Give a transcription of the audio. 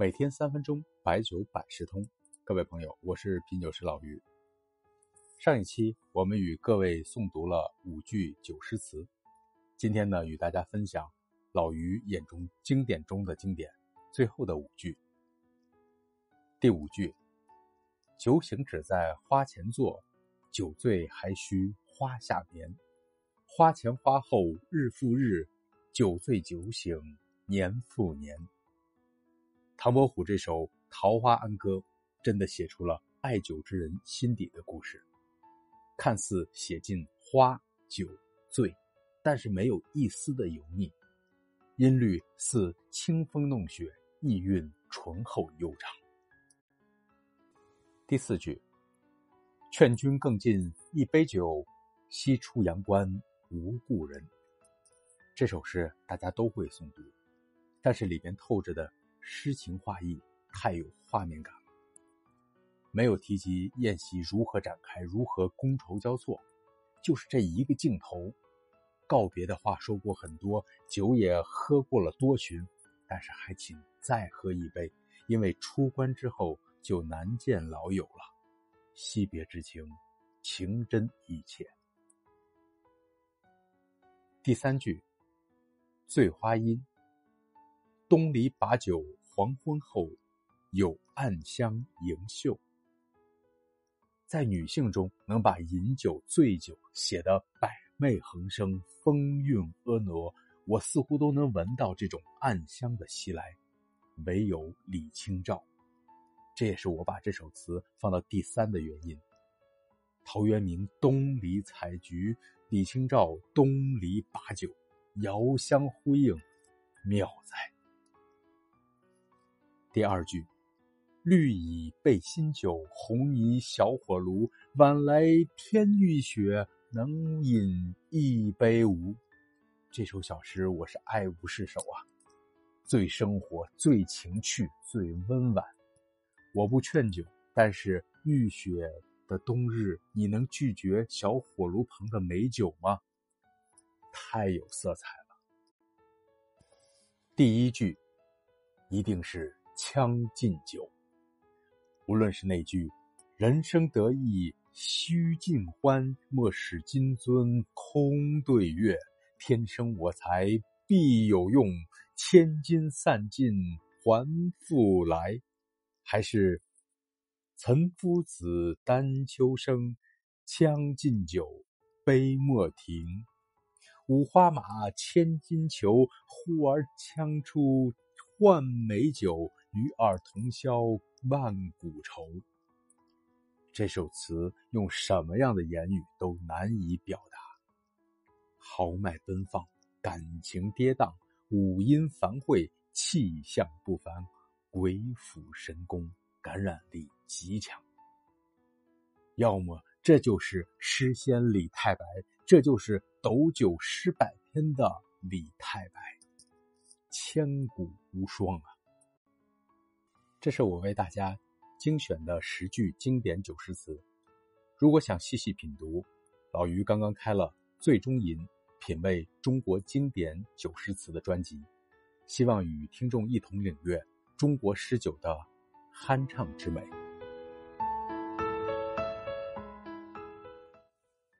每天三分钟，白酒百事通。各位朋友，我是品酒师老于。上一期我们与各位诵读了五句酒诗词，今天呢，与大家分享老于眼中经典中的经典，最后的五句。第五句：酒醒只在花前坐，酒醉还需花下眠。花前花后日复日，酒醉酒醒年复年。唐伯虎这首《桃花庵歌》，真的写出了爱酒之人心底的故事。看似写尽花酒醉，但是没有一丝的油腻，音律似清风弄雪，意韵醇厚悠长。第四句：劝君更尽一杯酒，西出阳关无故人。这首诗大家都会诵读，但是里边透着的。诗情画意太有画面感了，没有提及宴席如何展开，如何觥筹交错，就是这一个镜头。告别的话说过很多，酒也喝过了多巡，但是还请再喝一杯，因为出关之后就难见老友了。惜别之情，情真意切。第三句，醉花阴，东篱把酒。黄昏后，有暗香盈袖。在女性中，能把饮酒、醉酒写得百媚横生、风韵婀娜，我似乎都能闻到这种暗香的袭来。唯有李清照，这也是我把这首词放到第三的原因。陶渊明东篱采菊，李清照东篱把酒，遥相呼应，妙哉！第二句，绿蚁备新酒，红泥小火炉。晚来天欲雪，能饮一杯无？这首小诗我是爱不释手啊，最生活、最情趣、最温婉。我不劝酒，但是浴雪的冬日，你能拒绝小火炉旁的美酒吗？太有色彩了。第一句，一定是。将进酒，无论是那句“人生得意须尽欢，莫使金樽空对月”，“天生我材必有用，千金散尽还复来”，还是“岑夫子，丹丘生，将进酒，杯莫停。五花马，千金裘，呼儿将出换美酒。”与尔同销万古愁。这首词用什么样的言语都难以表达，豪迈奔放，感情跌宕，五音繁会，气象不凡，鬼斧神工，感染力极强。要么这就是诗仙李太白，这就是斗酒诗百篇的李太白，千古无双啊！这是我为大家精选的十句经典九诗词。如果想细细品读，老于刚刚开了《醉中吟》，品味中国经典九诗词的专辑，希望与听众一同领略中国诗酒的酣畅之美。